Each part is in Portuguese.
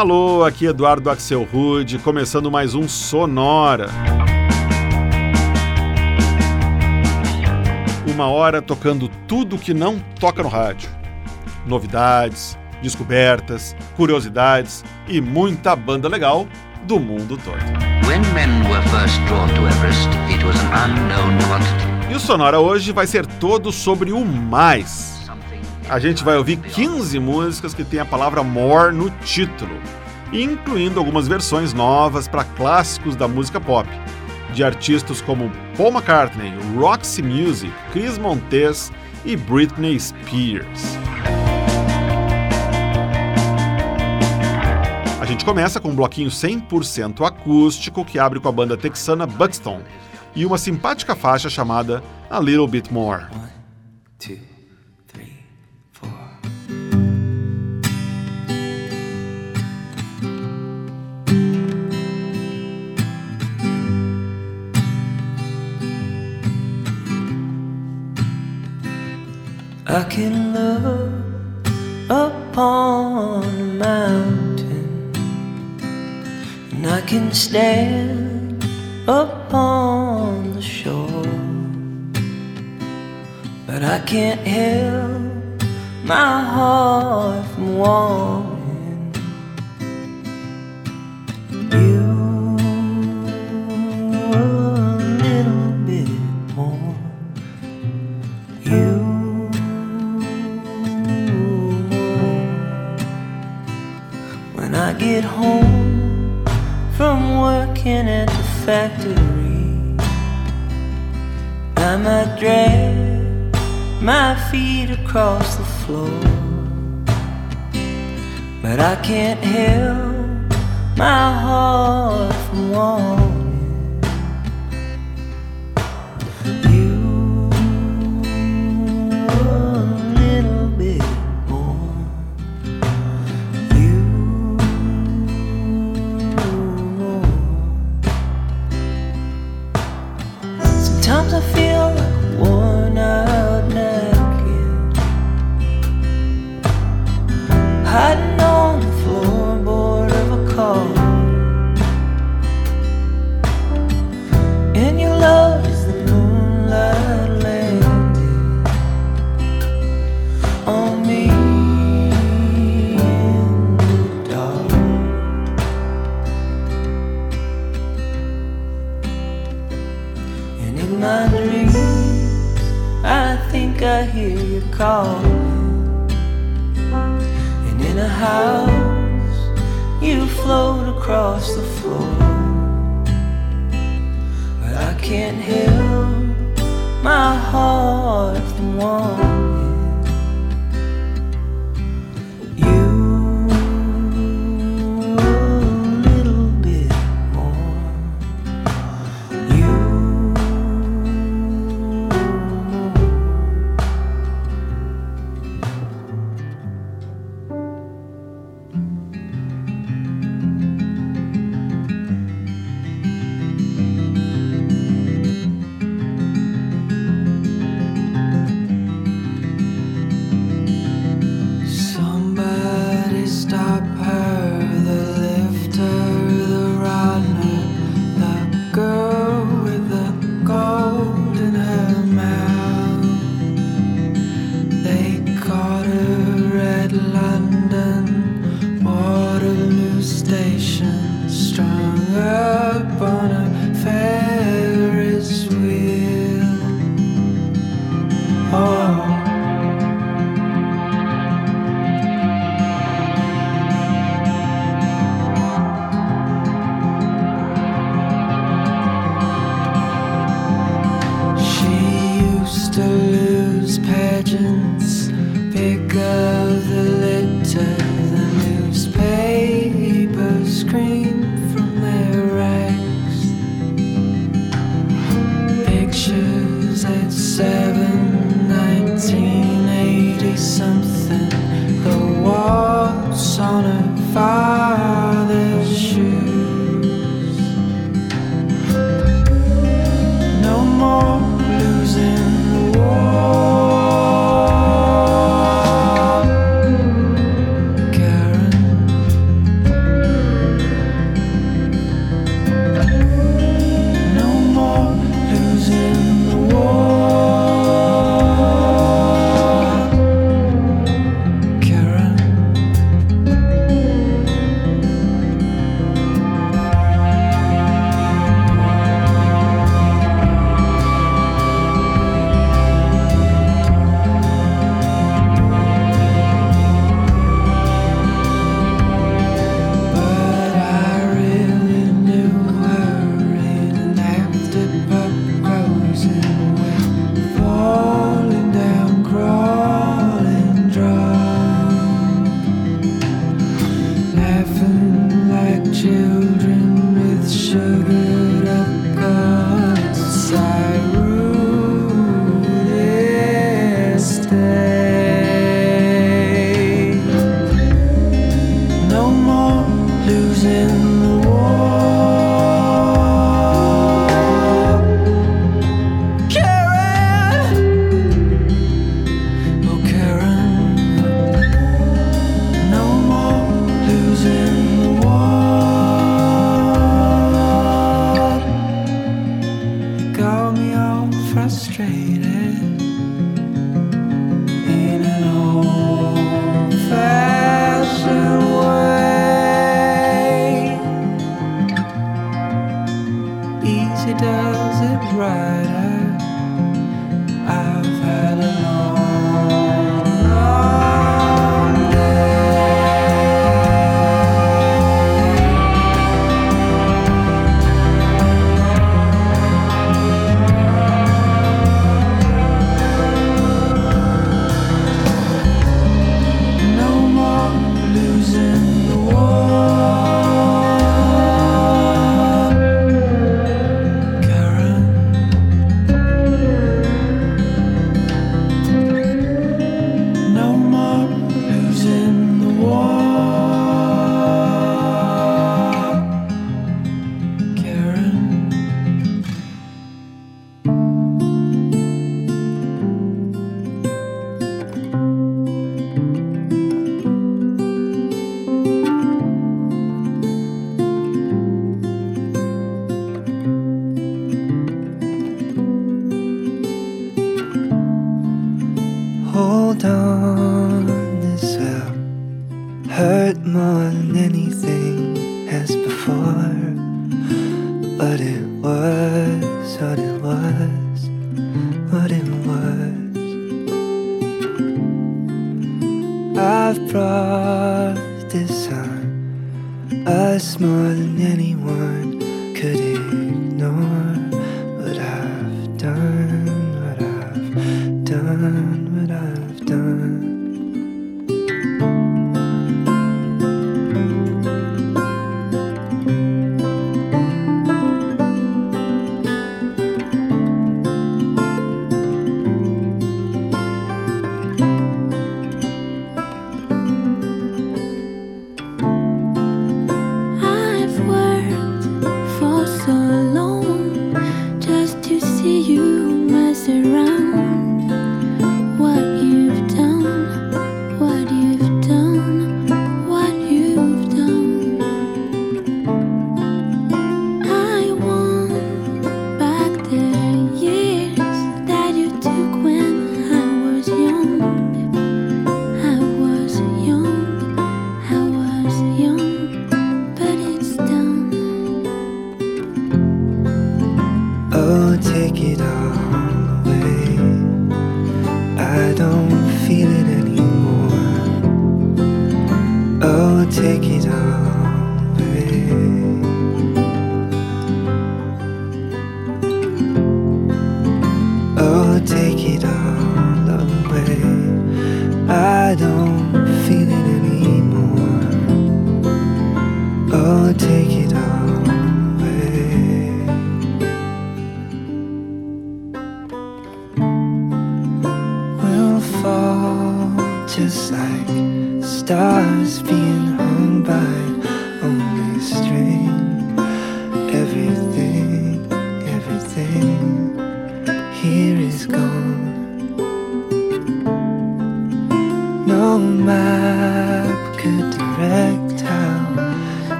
Alô, aqui Eduardo Axel Rude, começando mais um Sonora. Uma hora tocando tudo que não toca no rádio. Novidades, descobertas, curiosidades e muita banda legal do mundo todo. E o Sonora hoje vai ser todo sobre o mais a gente vai ouvir 15 músicas que têm a palavra more no título, incluindo algumas versões novas para clássicos da música pop, de artistas como Paul McCartney, Roxy Music, Chris Montez e Britney Spears. A gente começa com um bloquinho 100% acústico que abre com a banda texana Buxton e uma simpática faixa chamada A Little Bit More. One, I can look upon a mountain and I can stand upon the shore, but I can't help my heart from wanting get home from working at the factory, I might drag my feet across the floor. But I can't help my heart from wanting.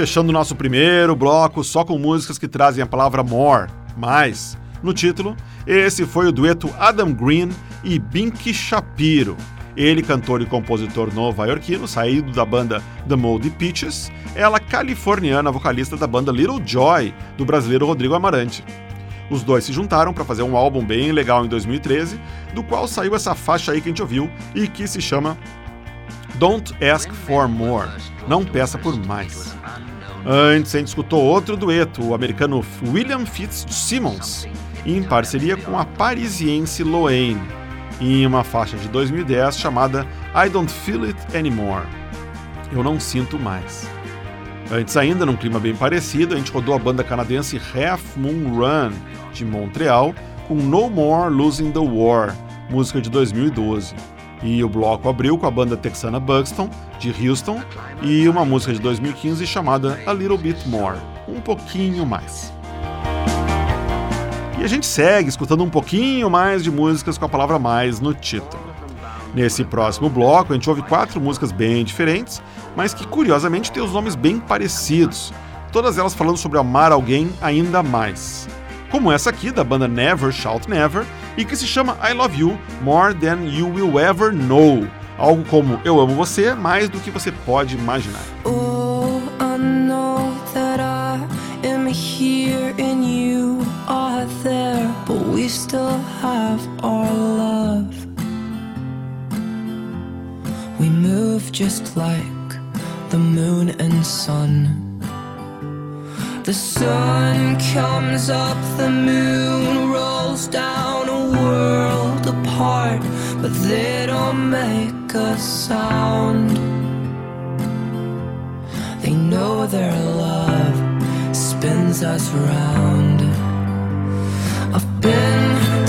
Fechando o nosso primeiro bloco só com músicas que trazem a palavra more, mais, no título. Esse foi o dueto Adam Green e Binky Shapiro. Ele, cantor e compositor nova-iorquino, saído da banda The Moldy Peaches, ela californiana, vocalista da banda Little Joy, do brasileiro Rodrigo Amarante. Os dois se juntaram para fazer um álbum bem legal em 2013, do qual saiu essa faixa aí que a gente ouviu e que se chama Don't Ask for More. Não peça por mais. Antes, a gente escutou outro dueto, o americano William Fitzsimmons, em parceria com a parisiense Loane, em uma faixa de 2010 chamada I Don't Feel It Anymore. Eu não sinto mais. Antes ainda, num clima bem parecido, a gente rodou a banda canadense Half Moon Run, de Montreal, com No More Losing the War, música de 2012. E o bloco abriu com a banda texana Buxton, de Houston, e uma música de 2015 chamada A Little Bit More, um pouquinho mais. E a gente segue escutando um pouquinho mais de músicas com a palavra mais no título. Nesse próximo bloco, a gente ouve quatro músicas bem diferentes, mas que curiosamente têm os nomes bem parecidos, todas elas falando sobre amar alguém ainda mais. Como essa aqui, da banda Never Shout Never, e que se chama I Love You More Than You Will Ever Know. Algo como Eu amo você mais do que você pode imaginar. Oh, I know that I am here and you are there, but we still have our love. We move just like the moon and sun. The sun comes up, the moon rolls down a world apart, but they don't make a sound. They know their love spins us round. I've been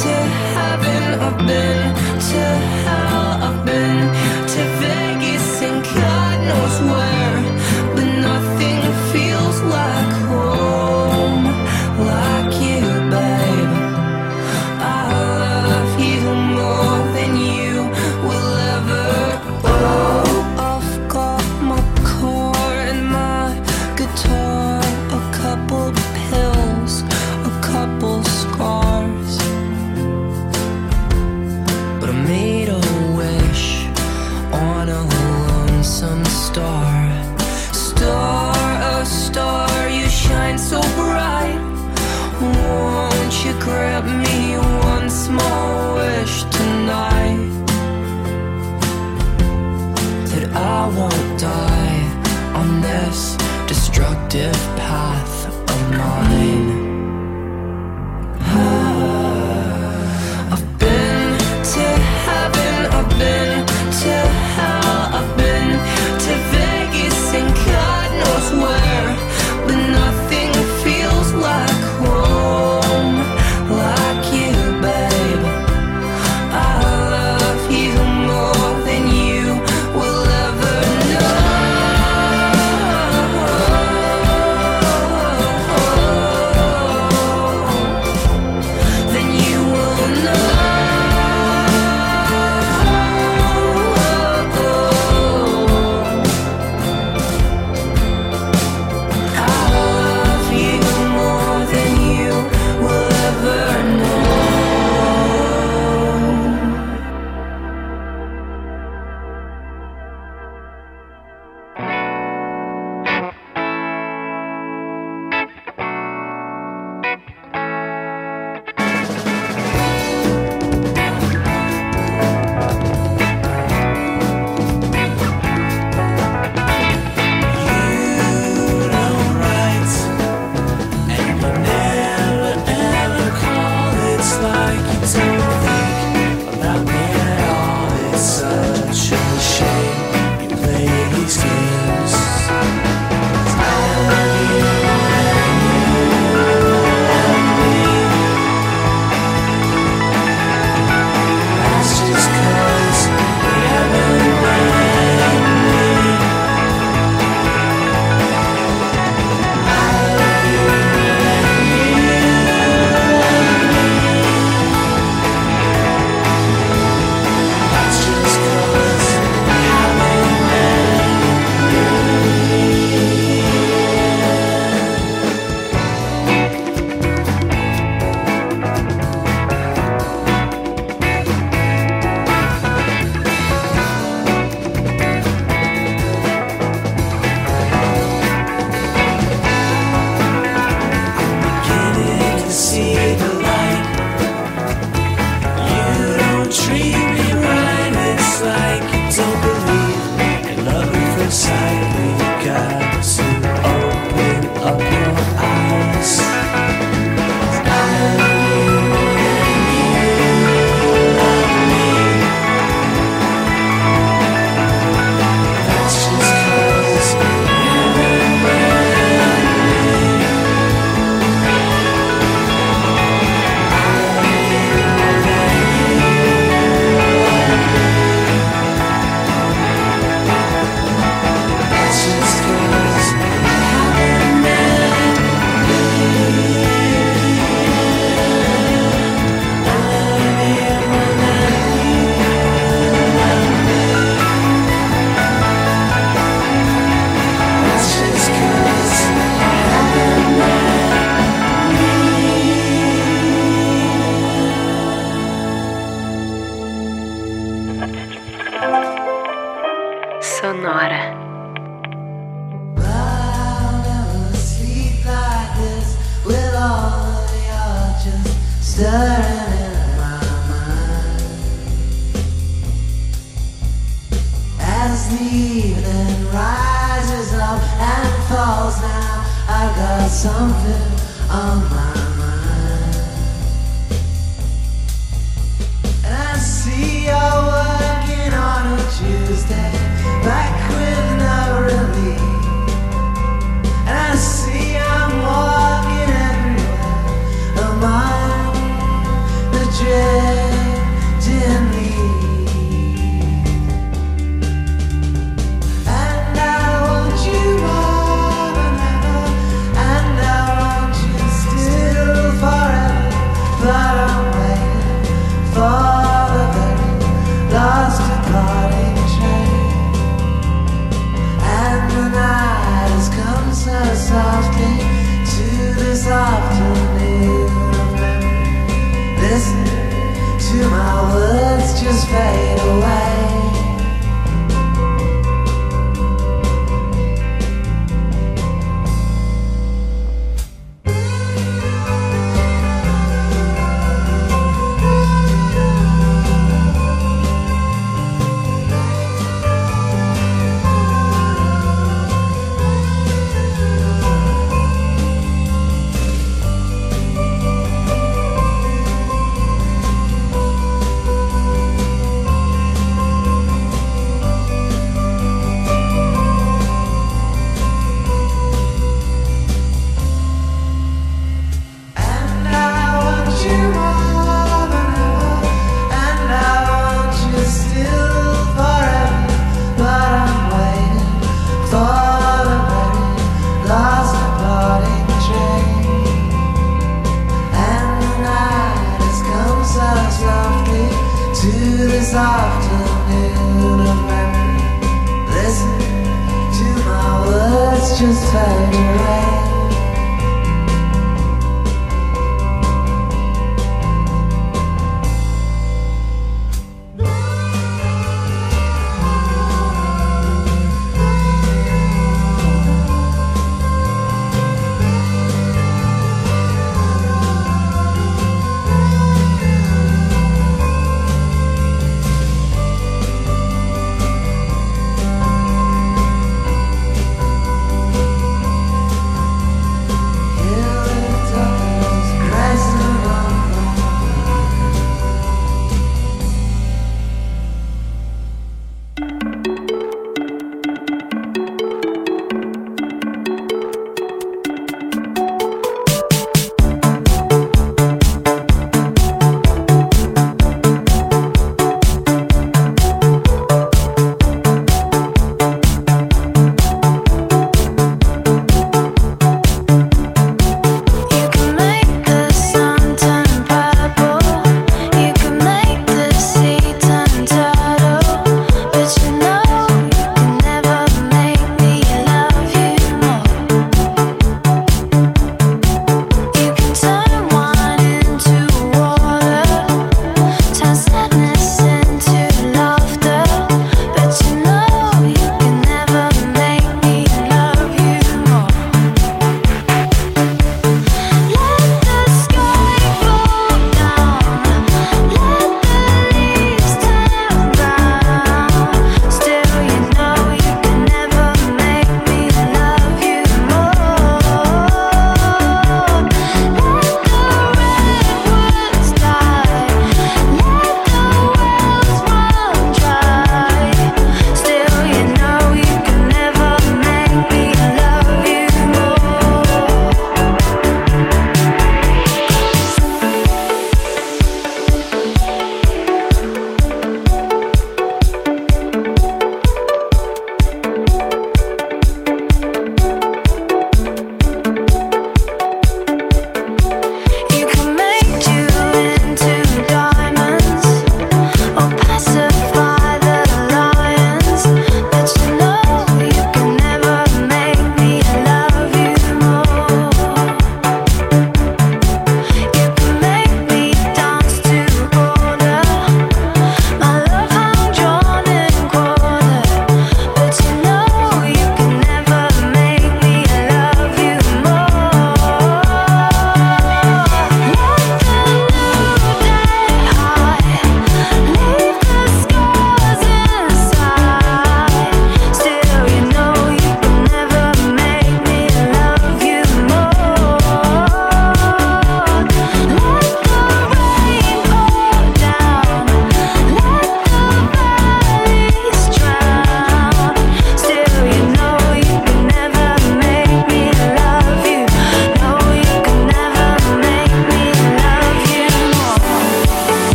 to heaven, I've been to hell, I've been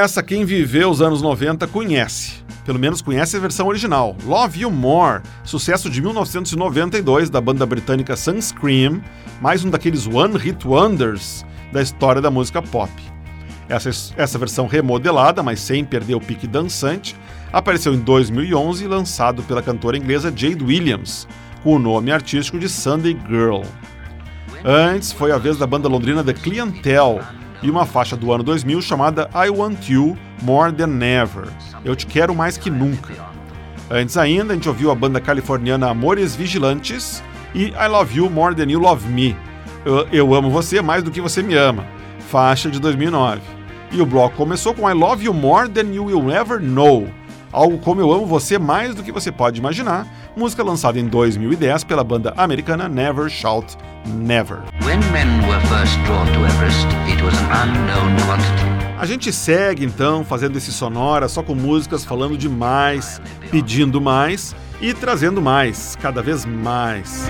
Essa, quem viveu os anos 90 conhece. Pelo menos conhece a versão original. Love You More, sucesso de 1992 da banda britânica Sunscream, mais um daqueles One Hit Wonders da história da música pop. Essa, essa versão remodelada, mas sem perder o pique dançante, apareceu em 2011 lançado pela cantora inglesa Jade Williams, com o nome artístico de Sunday Girl. Antes foi a vez da banda londrina The Clientele e uma faixa do ano 2000 chamada I Want You More Than Ever. Eu te quero mais que nunca. Antes ainda, a gente ouviu a banda californiana Amores Vigilantes e I Love You More Than You Love Me. Eu, eu amo você mais do que você me ama. Faixa de 2009. E o bloco começou com I Love You More Than You Will Ever Know. Algo como Eu Amo Você Mais do que Você Pode Imaginar, música lançada em 2010 pela banda americana Never Shout Never. Everest. A gente segue então fazendo esse sonora só com músicas falando de mais, pedindo mais e trazendo mais, cada vez mais.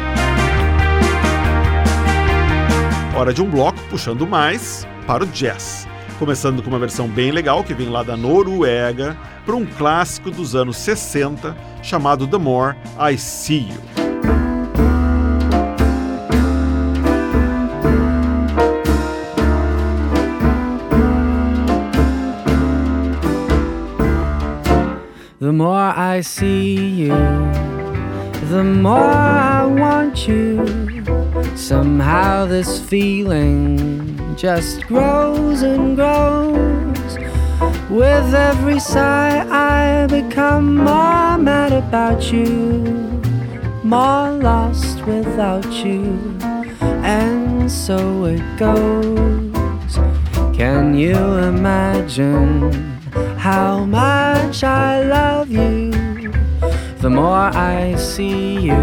Hora de um bloco puxando mais para o jazz. Começando com uma versão bem legal que vem lá da Noruega para um clássico dos anos 60 chamado The More I See You. The more I see you, the more I want you. Somehow this feeling just grows and grows. With every sigh, I become more mad about you, more lost without you. And so it goes. Can you imagine? how much I love you. The more I see you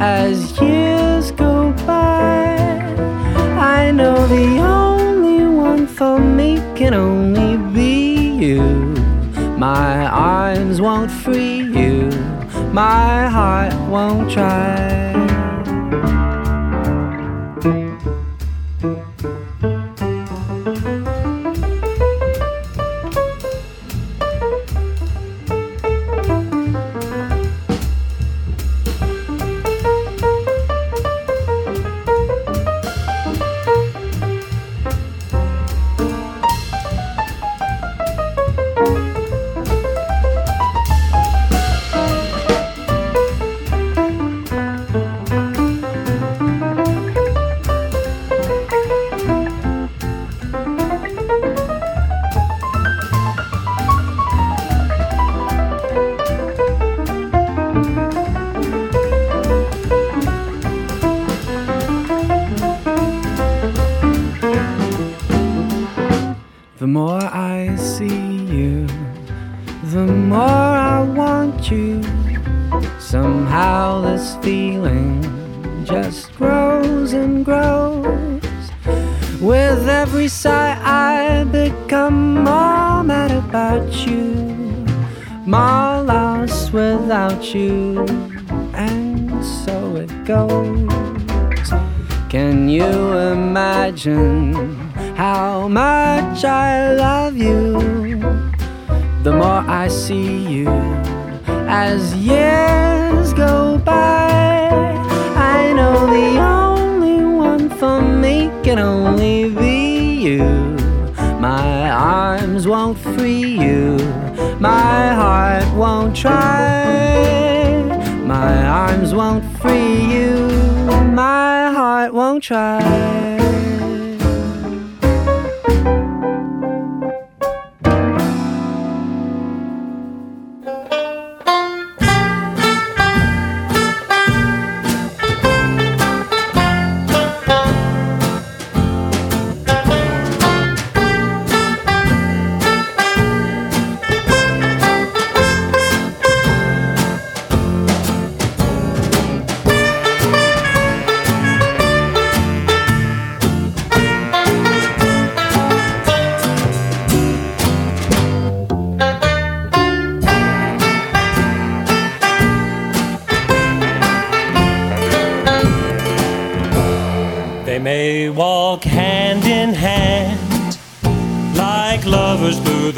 as years go I know the only one for me can only be you. My arms won't free you, my heart won't try. This feeling just grows and grows. With every sigh, I become more mad about you, more lost without you. And so it goes. Can you imagine how much I love you? The more I see you as years go by, I know the only one for me can only be you. My arms won't free you, my heart won't try. My arms won't free you, my heart won't try.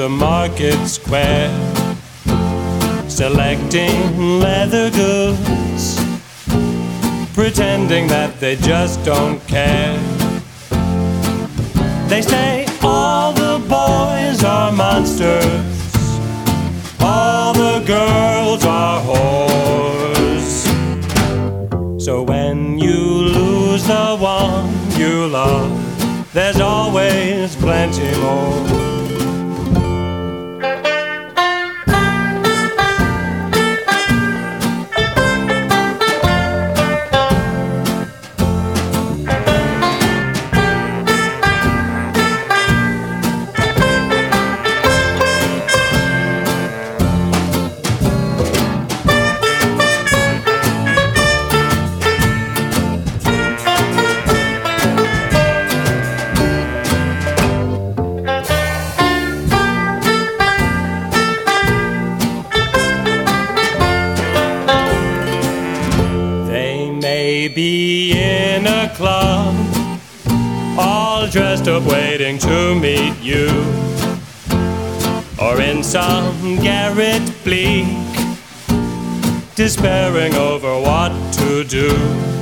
the market square, selecting leather goods, pretending that they just don't care. They say all the boys are monsters, all the girls are whores. So when you lose the one you love, there's always plenty more. waiting to meet you. Or in some garret bleak, despairing over what to do.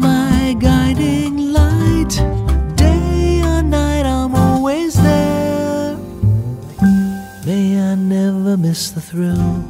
my guiding light. Day or night, I'm always there. May I never miss the thrill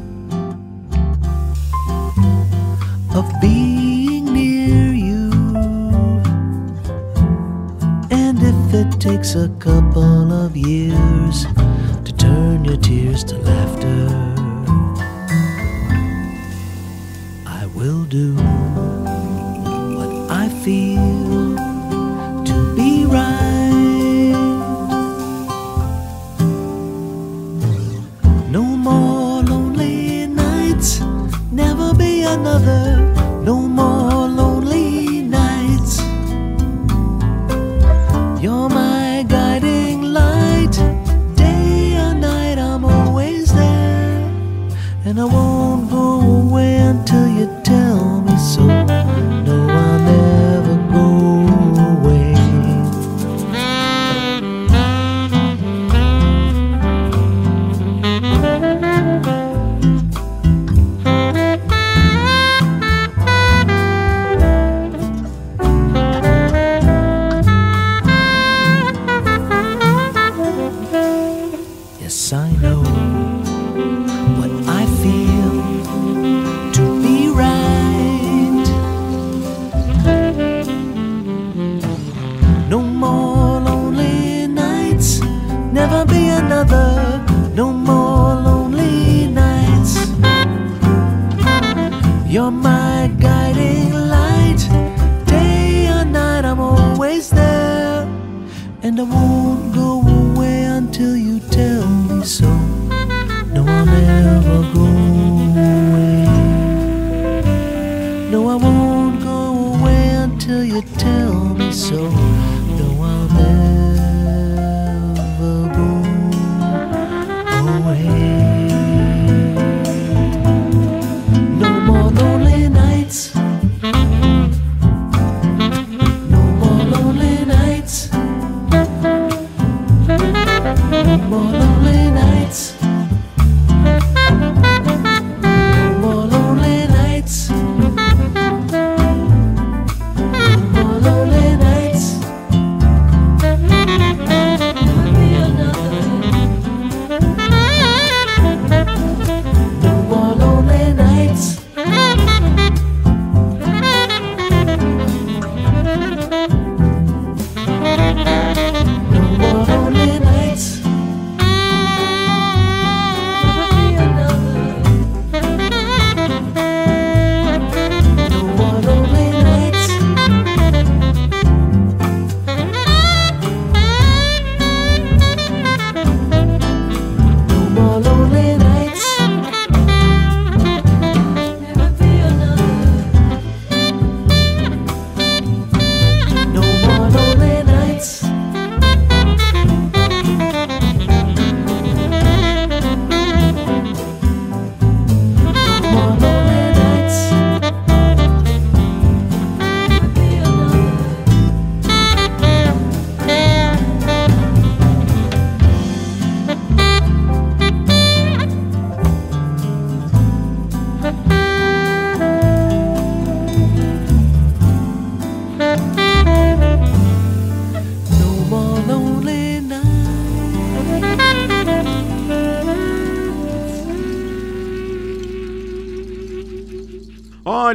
won't go away until you tell me so. No, I'll never go away. No, I won't go away until you tell me so.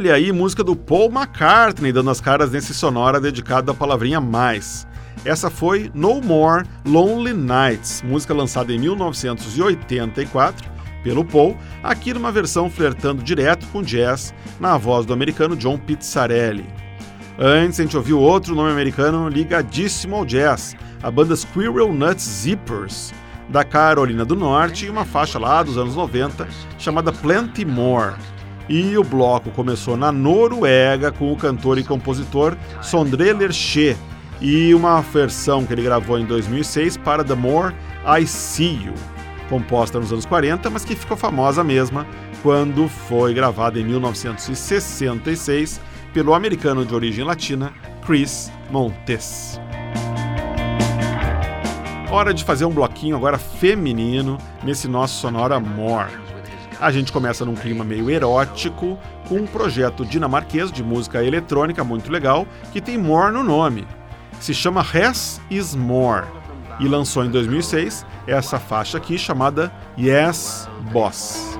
Olha aí, música do Paul McCartney dando as caras nesse sonora dedicado à palavrinha mais. Essa foi No More Lonely Nights, música lançada em 1984 pelo Paul, aqui numa versão flertando direto com jazz na voz do americano John Pizzarelli. Antes a gente ouviu outro nome americano ligadíssimo ao jazz, a banda Squirrel Nuts Zippers, da Carolina do Norte, e uma faixa lá dos anos 90 chamada Plenty More. E o bloco começou na Noruega com o cantor e compositor Sondre Lerche e uma versão que ele gravou em 2006 para The More I See You, composta nos anos 40, mas que ficou famosa mesma quando foi gravada em 1966 pelo americano de origem latina Chris Montes. Hora de fazer um bloquinho agora feminino nesse nosso sonora More. A gente começa num clima meio erótico, com um projeto dinamarquês de música eletrônica muito legal, que tem More no nome. Se chama Less is More e lançou em 2006 essa faixa aqui chamada Yes Boss.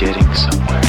Getting somewhere.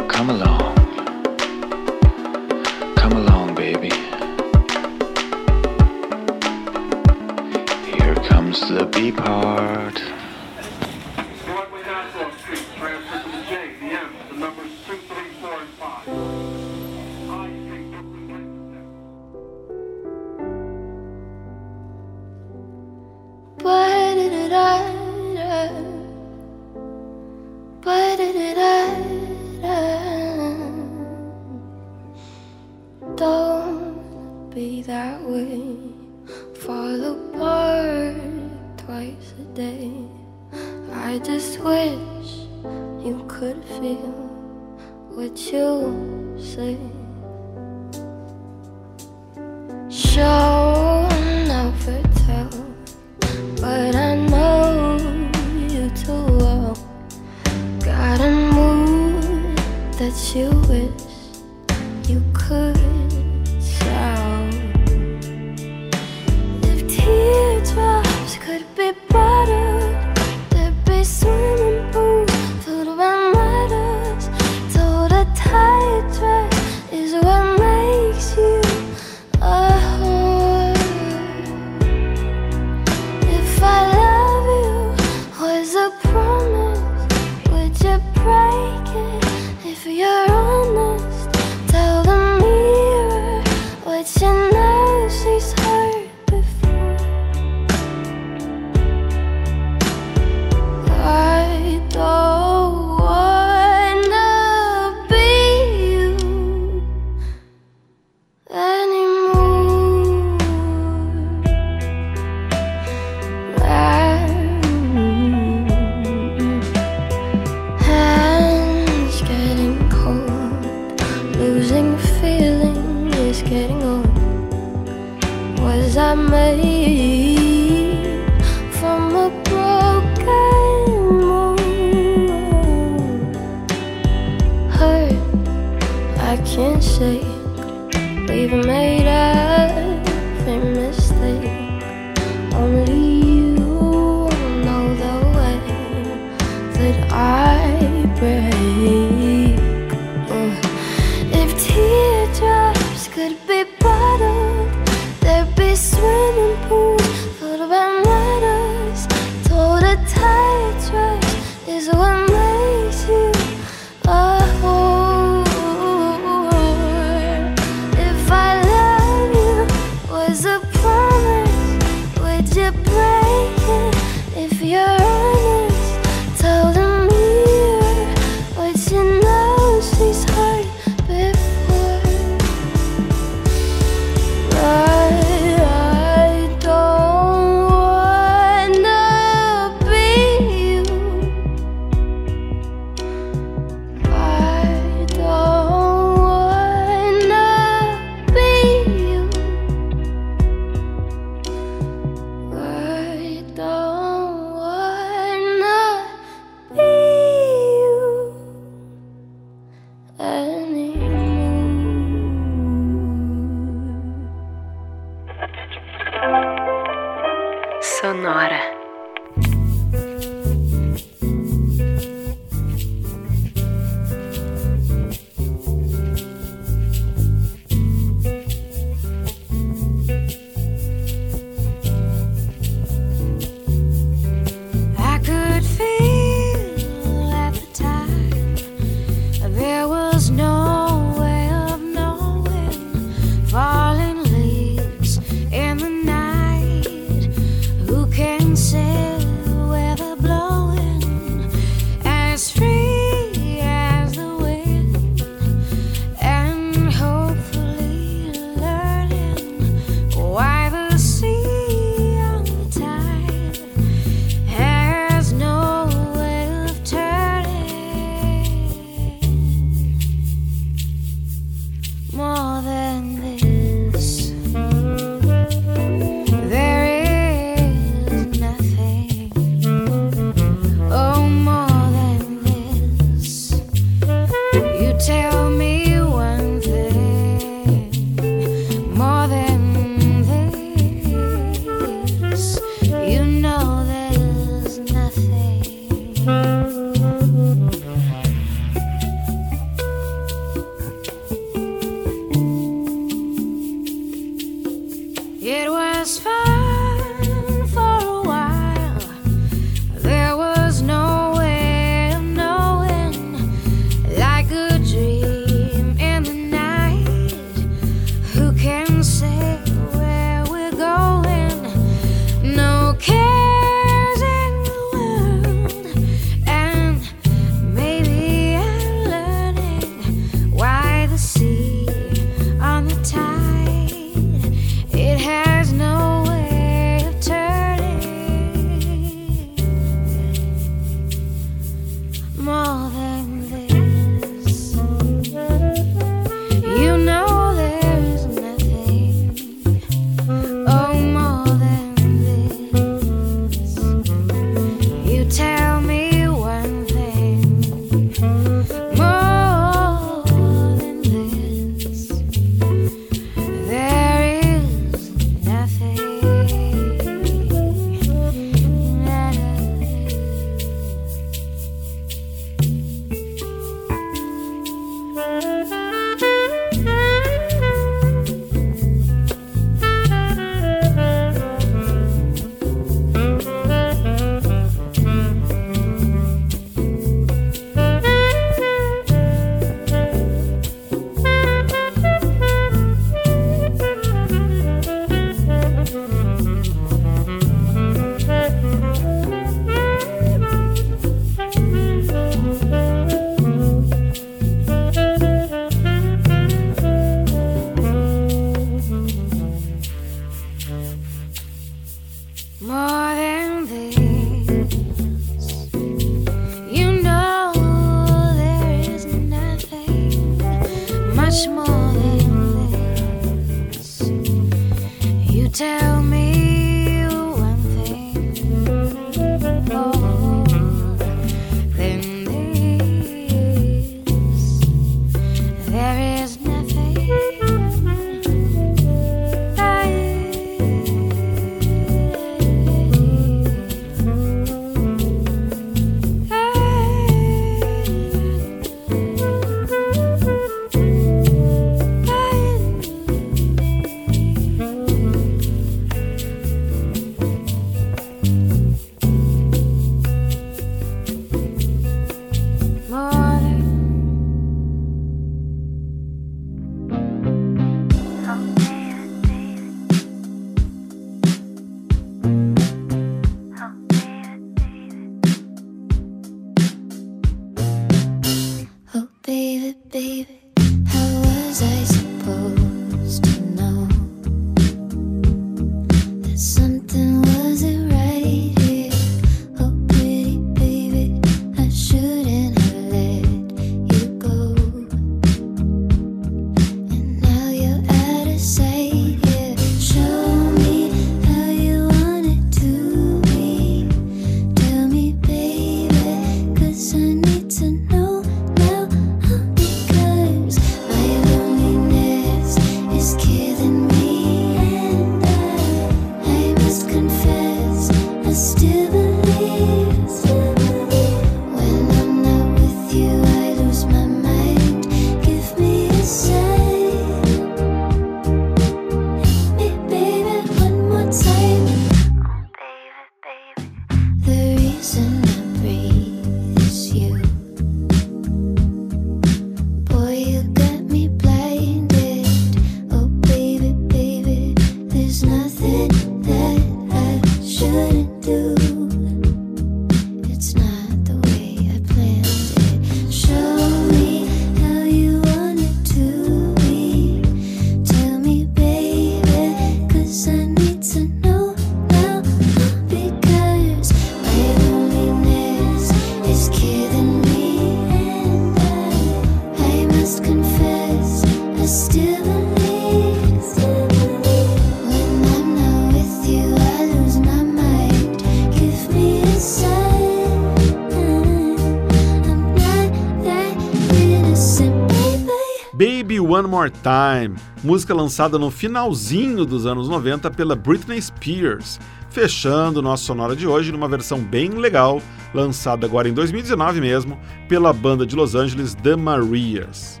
More Time, música lançada no finalzinho dos anos 90 pela Britney Spears, fechando nosso sonora de hoje numa versão bem legal, lançada agora em 2019 mesmo, pela banda de Los Angeles The Marias.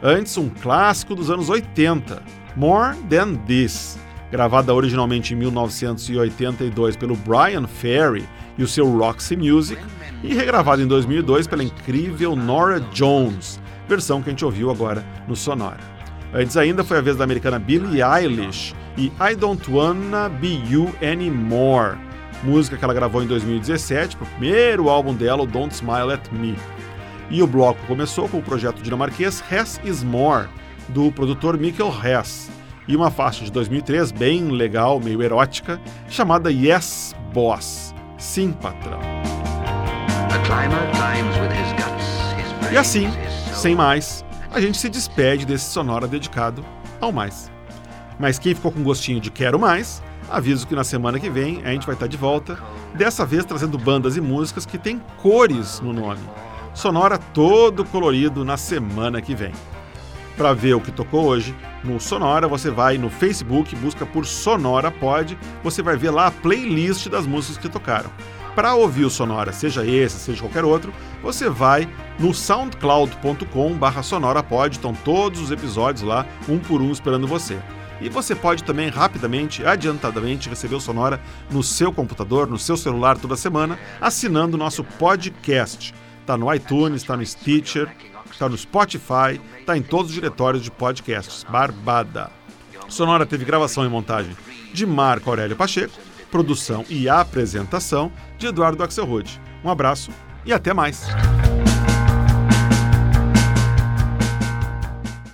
Antes, um clássico dos anos 80, More Than This, gravada originalmente em 1982 pelo Brian Ferry e o seu Roxy Music, e regravada em 2002 pela incrível Nora Jones, versão que a gente ouviu agora no Sonora. Antes ainda foi a vez da americana Billie Eilish e I Don't Wanna Be You Anymore, música que ela gravou em 2017 para o primeiro álbum dela, o Don't Smile at Me. E o bloco começou com o projeto dinamarquês Hess Is More, do produtor Mikkel Hess, e uma faixa de 2003 bem legal, meio erótica, chamada Yes Boss. Sim, patrão. E assim, sem mais, a gente se despede desse sonora dedicado ao mais. Mas quem ficou com gostinho de quero mais, aviso que na semana que vem a gente vai estar de volta, dessa vez trazendo bandas e músicas que têm cores no nome. Sonora todo colorido na semana que vem. Para ver o que tocou hoje, no Sonora você vai no Facebook, busca por Sonora Pod, você vai ver lá a playlist das músicas que tocaram. Para ouvir o Sonora, seja esse, seja qualquer outro, você vai no soundcloud.com/sonorapod, estão todos os episódios lá, um por um esperando você. E você pode também rapidamente, adiantadamente, receber o Sonora no seu computador, no seu celular toda semana, assinando o nosso podcast. Está no iTunes, está no Stitcher, está no Spotify, está em todos os diretórios de podcasts. Barbada. Sonora teve gravação e montagem de Marco Aurélio Pacheco, produção e apresentação de Eduardo Axelrod. Um abraço e até mais.